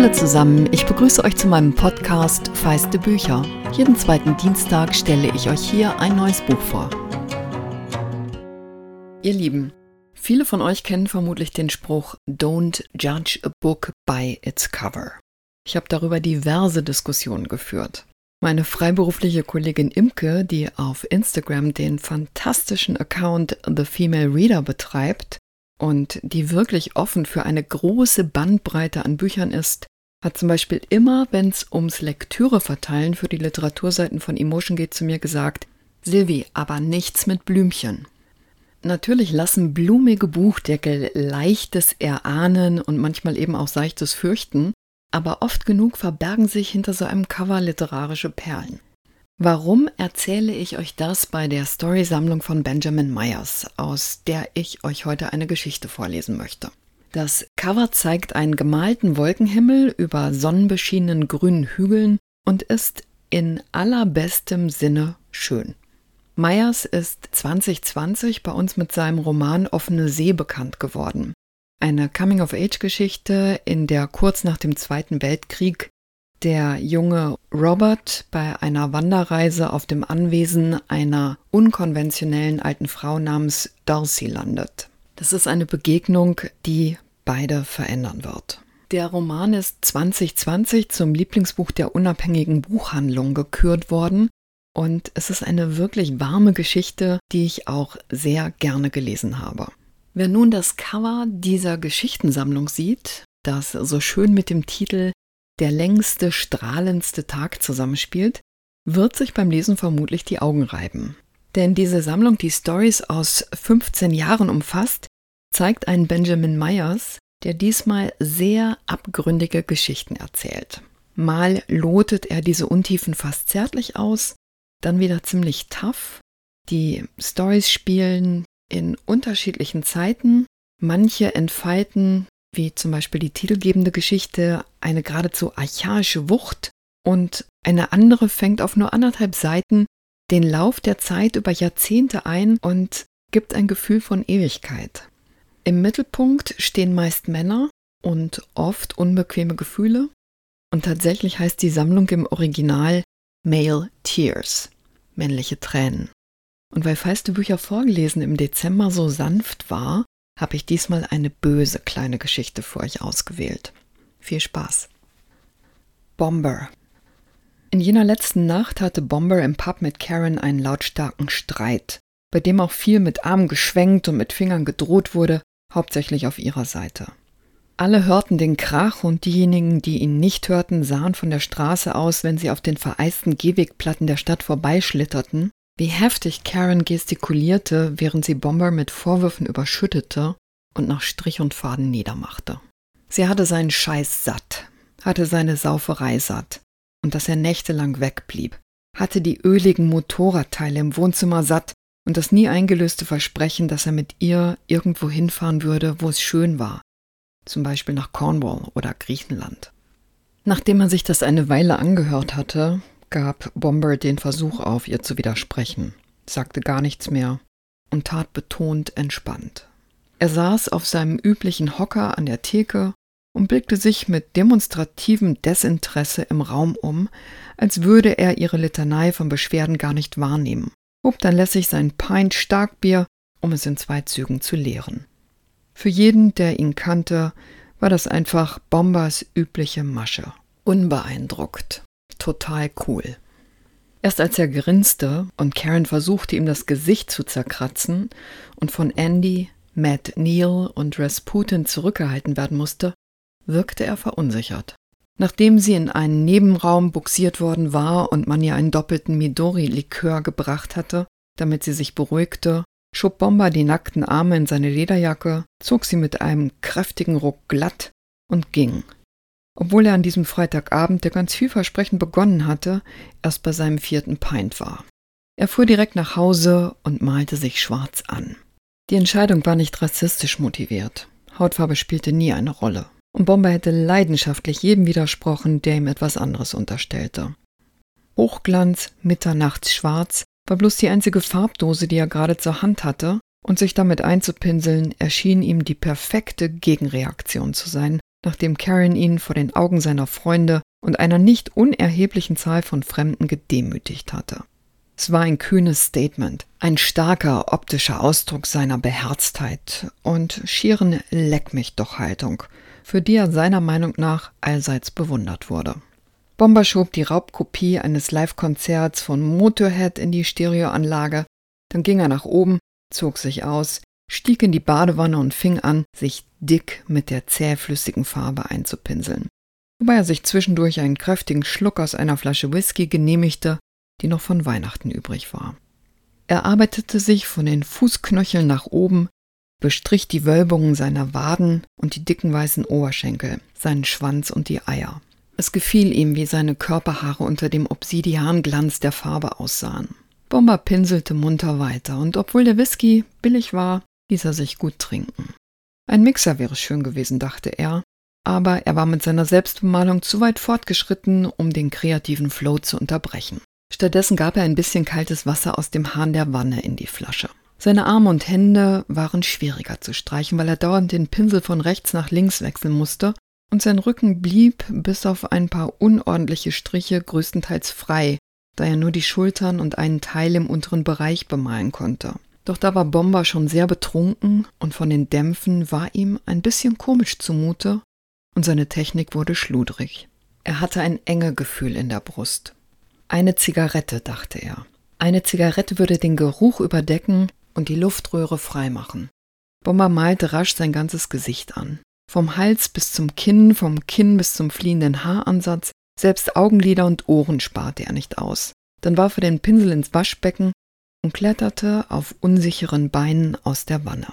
Hallo zusammen, ich begrüße euch zu meinem Podcast Feiste Bücher. Jeden zweiten Dienstag stelle ich euch hier ein neues Buch vor. Ihr Lieben, viele von euch kennen vermutlich den Spruch Don't judge a book by its cover. Ich habe darüber diverse Diskussionen geführt. Meine freiberufliche Kollegin Imke, die auf Instagram den fantastischen Account The Female Reader betreibt, und die wirklich offen für eine große Bandbreite an Büchern ist, hat zum Beispiel immer, wenn es ums Lektüreverteilen für die Literaturseiten von Emotion geht, zu mir gesagt, Silvi, aber nichts mit Blümchen. Natürlich lassen blumige Buchdeckel leichtes Erahnen und manchmal eben auch seichtes Fürchten, aber oft genug verbergen sich hinter so einem Cover literarische Perlen. Warum erzähle ich euch das bei der Storysammlung von Benjamin Myers, aus der ich euch heute eine Geschichte vorlesen möchte? Das Cover zeigt einen gemalten Wolkenhimmel über sonnenbeschienenen grünen Hügeln und ist in allerbestem Sinne schön. Myers ist 2020 bei uns mit seinem Roman Offene See bekannt geworden. Eine Coming-of-Age-Geschichte, in der kurz nach dem Zweiten Weltkrieg der junge Robert bei einer Wanderreise auf dem Anwesen einer unkonventionellen alten Frau namens Darcy landet. Das ist eine Begegnung, die beide verändern wird. Der Roman ist 2020 zum Lieblingsbuch der unabhängigen Buchhandlung gekürt worden und es ist eine wirklich warme Geschichte, die ich auch sehr gerne gelesen habe. Wer nun das Cover dieser Geschichtensammlung sieht, das so schön mit dem Titel der längste, strahlendste Tag zusammenspielt, wird sich beim Lesen vermutlich die Augen reiben. Denn diese Sammlung, die Stories aus 15 Jahren umfasst, zeigt einen Benjamin Myers, der diesmal sehr abgründige Geschichten erzählt. Mal lotet er diese Untiefen fast zärtlich aus, dann wieder ziemlich tough. Die Stories spielen in unterschiedlichen Zeiten, manche entfalten wie zum Beispiel die titelgebende Geschichte, eine geradezu archaische Wucht und eine andere fängt auf nur anderthalb Seiten den Lauf der Zeit über Jahrzehnte ein und gibt ein Gefühl von Ewigkeit. Im Mittelpunkt stehen meist Männer und oft unbequeme Gefühle und tatsächlich heißt die Sammlung im Original Male Tears, männliche Tränen. Und weil feiste Bücher vorgelesen im Dezember so sanft war, habe ich diesmal eine böse kleine Geschichte für euch ausgewählt. Viel Spaß. Bomber. In jener letzten Nacht hatte Bomber im Pub mit Karen einen lautstarken Streit, bei dem auch viel mit Armen geschwenkt und mit Fingern gedroht wurde, hauptsächlich auf ihrer Seite. Alle hörten den Krach und diejenigen, die ihn nicht hörten, sahen von der Straße aus, wenn sie auf den vereisten Gehwegplatten der Stadt vorbeischlitterten, wie heftig Karen gestikulierte, während sie Bomber mit Vorwürfen überschüttete und nach Strich und Faden niedermachte. Sie hatte seinen Scheiß satt, hatte seine Sauferei satt und dass er nächtelang wegblieb, hatte die öligen Motorradteile im Wohnzimmer satt und das nie eingelöste Versprechen, dass er mit ihr irgendwo hinfahren würde, wo es schön war, zum Beispiel nach Cornwall oder Griechenland. Nachdem er sich das eine Weile angehört hatte, gab Bomber den Versuch auf, ihr zu widersprechen, sagte gar nichts mehr und tat betont entspannt. Er saß auf seinem üblichen Hocker an der Theke und blickte sich mit demonstrativem Desinteresse im Raum um, als würde er ihre Litanei von Beschwerden gar nicht wahrnehmen, hob dann lässig sein Pint Starkbier, um es in zwei Zügen zu leeren. Für jeden, der ihn kannte, war das einfach Bombers übliche Masche. Unbeeindruckt, total cool. Erst als er grinste und Karen versuchte, ihm das Gesicht zu zerkratzen und von Andy, Matt Neal und Rasputin zurückgehalten werden musste, wirkte er verunsichert. Nachdem sie in einen Nebenraum buxiert worden war und man ihr einen doppelten Midori-Likör gebracht hatte, damit sie sich beruhigte, schob Bomber die nackten Arme in seine Lederjacke, zog sie mit einem kräftigen Ruck glatt und ging, obwohl er an diesem Freitagabend, der ganz vielversprechend begonnen hatte, erst bei seinem vierten Pint war. Er fuhr direkt nach Hause und malte sich schwarz an. Die Entscheidung war nicht rassistisch motiviert. Hautfarbe spielte nie eine Rolle. Und Bomber hätte leidenschaftlich jedem widersprochen, der ihm etwas anderes unterstellte. Hochglanz, mitternachtsschwarz war bloß die einzige Farbdose, die er gerade zur Hand hatte, und sich damit einzupinseln, erschien ihm die perfekte Gegenreaktion zu sein nachdem Karen ihn vor den Augen seiner Freunde und einer nicht unerheblichen Zahl von Fremden gedemütigt hatte. Es war ein kühnes Statement, ein starker optischer Ausdruck seiner Beherztheit und schieren Leck mich doch Haltung, für die er seiner Meinung nach allseits bewundert wurde. Bomber schob die Raubkopie eines Live-Konzerts von Motorhead in die Stereoanlage, dann ging er nach oben, zog sich aus, stieg in die Badewanne und fing an, sich dick mit der zähflüssigen Farbe einzupinseln, wobei er sich zwischendurch einen kräftigen Schluck aus einer Flasche Whisky genehmigte, die noch von Weihnachten übrig war. Er arbeitete sich von den Fußknöcheln nach oben, bestrich die Wölbungen seiner Waden und die dicken weißen Oberschenkel, seinen Schwanz und die Eier. Es gefiel ihm, wie seine Körperhaare unter dem Obsidianglanz der Farbe aussahen. Bomber pinselte munter weiter, und obwohl der Whisky billig war, ließ er sich gut trinken. Ein Mixer wäre schön gewesen, dachte er, aber er war mit seiner Selbstbemalung zu weit fortgeschritten, um den kreativen Flow zu unterbrechen. Stattdessen gab er ein bisschen kaltes Wasser aus dem Hahn der Wanne in die Flasche. Seine Arme und Hände waren schwieriger zu streichen, weil er dauernd den Pinsel von rechts nach links wechseln musste, und sein Rücken blieb bis auf ein paar unordentliche Striche größtenteils frei, da er nur die Schultern und einen Teil im unteren Bereich bemalen konnte. Doch da war Bomber schon sehr betrunken und von den Dämpfen war ihm ein bisschen komisch zumute und seine Technik wurde schludrig. Er hatte ein enge Gefühl in der Brust. Eine Zigarette, dachte er. Eine Zigarette würde den Geruch überdecken und die Luftröhre freimachen. Bomber malte rasch sein ganzes Gesicht an. Vom Hals bis zum Kinn, vom Kinn bis zum fliehenden Haaransatz, selbst Augenlider und Ohren sparte er nicht aus. Dann warf er den Pinsel ins Waschbecken und kletterte auf unsicheren Beinen aus der Wanne.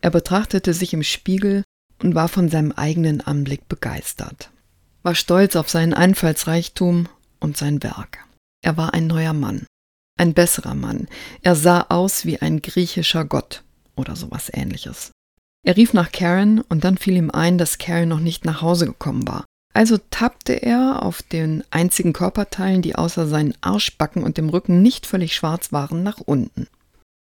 Er betrachtete sich im Spiegel und war von seinem eigenen Anblick begeistert, war stolz auf seinen Einfallsreichtum und sein Werk. Er war ein neuer Mann, ein besserer Mann. Er sah aus wie ein griechischer Gott oder sowas ähnliches. Er rief nach Karen und dann fiel ihm ein, dass Karen noch nicht nach Hause gekommen war. Also tappte er auf den einzigen Körperteilen, die außer seinen Arschbacken und dem Rücken nicht völlig schwarz waren, nach unten.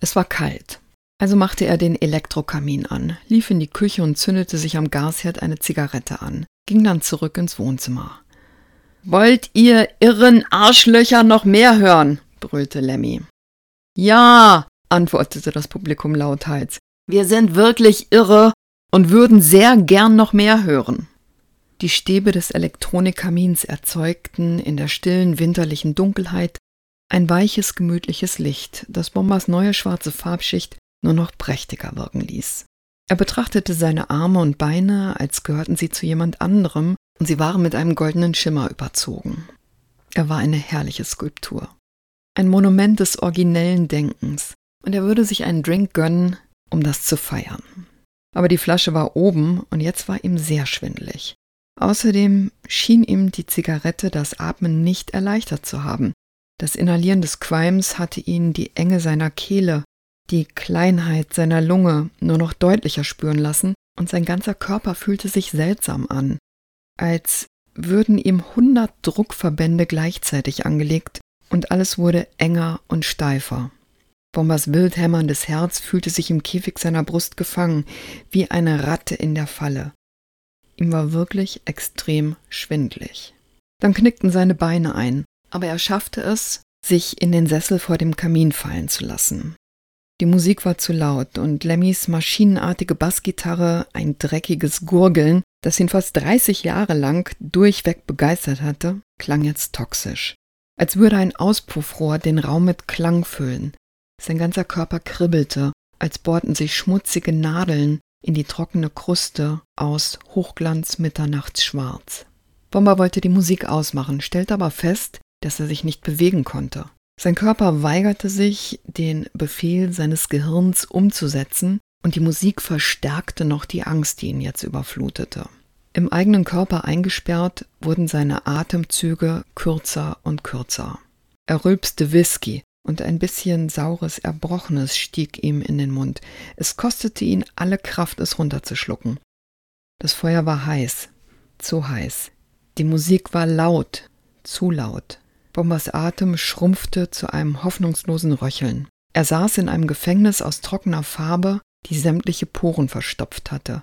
Es war kalt. Also machte er den Elektrokamin an, lief in die Küche und zündete sich am Gasherd eine Zigarette an, ging dann zurück ins Wohnzimmer. Wollt ihr irren Arschlöcher noch mehr hören? brüllte Lemmy. Ja, antwortete das Publikum lauthals. Wir sind wirklich irre und würden sehr gern noch mehr hören. Die Stäbe des Elektronikkamins erzeugten in der stillen winterlichen Dunkelheit ein weiches, gemütliches Licht, das Bombers neue schwarze Farbschicht nur noch prächtiger wirken ließ. Er betrachtete seine Arme und Beine, als gehörten sie zu jemand anderem, und sie waren mit einem goldenen Schimmer überzogen. Er war eine herrliche Skulptur. Ein Monument des originellen Denkens, und er würde sich einen Drink gönnen, um das zu feiern. Aber die Flasche war oben, und jetzt war ihm sehr schwindelig. Außerdem schien ihm die Zigarette das Atmen nicht erleichtert zu haben. Das Inhalieren des Qualms hatte ihn die Enge seiner Kehle, die Kleinheit seiner Lunge nur noch deutlicher spüren lassen, und sein ganzer Körper fühlte sich seltsam an, als würden ihm hundert Druckverbände gleichzeitig angelegt und alles wurde enger und steifer. Bombers wild hämmerndes Herz fühlte sich im Käfig seiner Brust gefangen, wie eine Ratte in der Falle. Ihm war wirklich extrem schwindlig. Dann knickten seine Beine ein, aber er schaffte es, sich in den Sessel vor dem Kamin fallen zu lassen. Die Musik war zu laut und Lemmys maschinenartige Bassgitarre, ein dreckiges Gurgeln, das ihn fast 30 Jahre lang durchweg begeistert hatte, klang jetzt toxisch. Als würde ein Auspuffrohr den Raum mit Klang füllen. Sein ganzer Körper kribbelte, als bohrten sich schmutzige Nadeln in die trockene Kruste aus Hochglanz Mitternachtsschwarz. Bomber wollte die Musik ausmachen, stellte aber fest, dass er sich nicht bewegen konnte. Sein Körper weigerte sich, den Befehl seines Gehirns umzusetzen, und die Musik verstärkte noch die Angst, die ihn jetzt überflutete. Im eigenen Körper eingesperrt wurden seine Atemzüge kürzer und kürzer. Er rülpste Whisky, und ein bisschen saures Erbrochenes stieg ihm in den Mund. Es kostete ihn alle Kraft, es runterzuschlucken. Das Feuer war heiß, zu heiß. Die Musik war laut, zu laut. Bombers Atem schrumpfte zu einem hoffnungslosen Röcheln. Er saß in einem Gefängnis aus trockener Farbe, die sämtliche Poren verstopft hatte.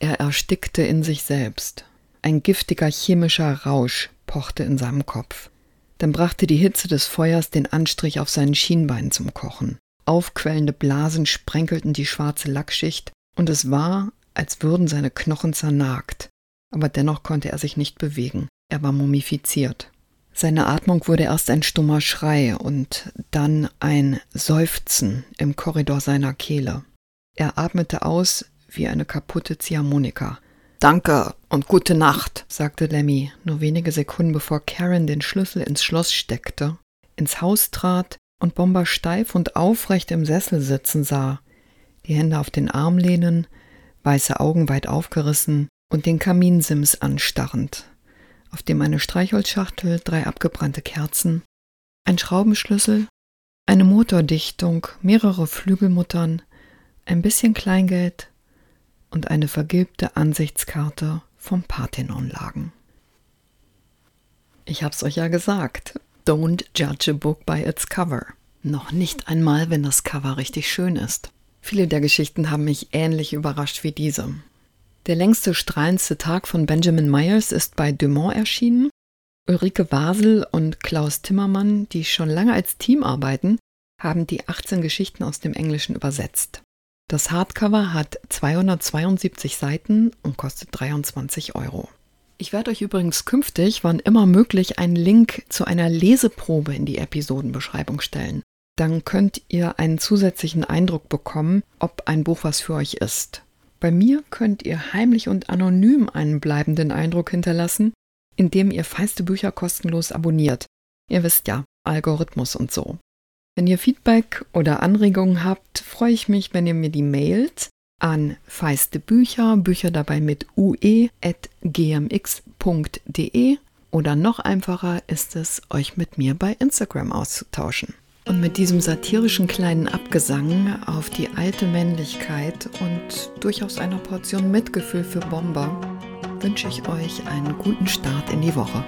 er erstickte in sich selbst. Ein giftiger chemischer Rausch pochte in seinem Kopf. Dann brachte die Hitze des Feuers den Anstrich auf seinen Schienbeinen zum Kochen. Aufquellende Blasen sprenkelten die schwarze Lackschicht, und es war, als würden seine Knochen zernagt. Aber dennoch konnte er sich nicht bewegen. Er war mumifiziert. Seine Atmung wurde erst ein stummer Schrei und dann ein Seufzen im Korridor seiner Kehle. Er atmete aus wie eine kaputte Ziehharmonika. Danke und gute Nacht, sagte Lemmy, nur wenige Sekunden bevor Karen den Schlüssel ins Schloss steckte, ins Haus trat und Bomber steif und aufrecht im Sessel sitzen sah, die Hände auf den Armlehnen, weiße Augen weit aufgerissen und den Kaminsims anstarrend, auf dem eine Streichholzschachtel, drei abgebrannte Kerzen, ein Schraubenschlüssel, eine Motordichtung, mehrere Flügelmuttern, ein bisschen Kleingeld und eine vergilbte Ansichtskarte vom Parthenon lagen. Ich hab's euch ja gesagt. Don't judge a book by its cover. Noch nicht einmal, wenn das Cover richtig schön ist. Viele der Geschichten haben mich ähnlich überrascht wie diese. Der längste, strahlendste Tag von Benjamin Myers ist bei Dumont erschienen. Ulrike Wasel und Klaus Timmermann, die schon lange als Team arbeiten, haben die 18 Geschichten aus dem Englischen übersetzt. Das Hardcover hat 272 Seiten und kostet 23 Euro. Ich werde euch übrigens künftig, wann immer möglich, einen Link zu einer Leseprobe in die Episodenbeschreibung stellen. Dann könnt ihr einen zusätzlichen Eindruck bekommen, ob ein Buch was für euch ist. Bei mir könnt ihr heimlich und anonym einen bleibenden Eindruck hinterlassen, indem ihr feiste Bücher kostenlos abonniert. Ihr wisst ja, Algorithmus und so. Wenn ihr Feedback oder Anregungen habt, freue ich mich, wenn ihr mir die mailt an feiste Bücher, Bücher dabei mit ue.gmx.de oder noch einfacher ist es, euch mit mir bei Instagram auszutauschen. Und mit diesem satirischen kleinen Abgesang auf die alte Männlichkeit und durchaus einer Portion Mitgefühl für Bomber wünsche ich euch einen guten Start in die Woche.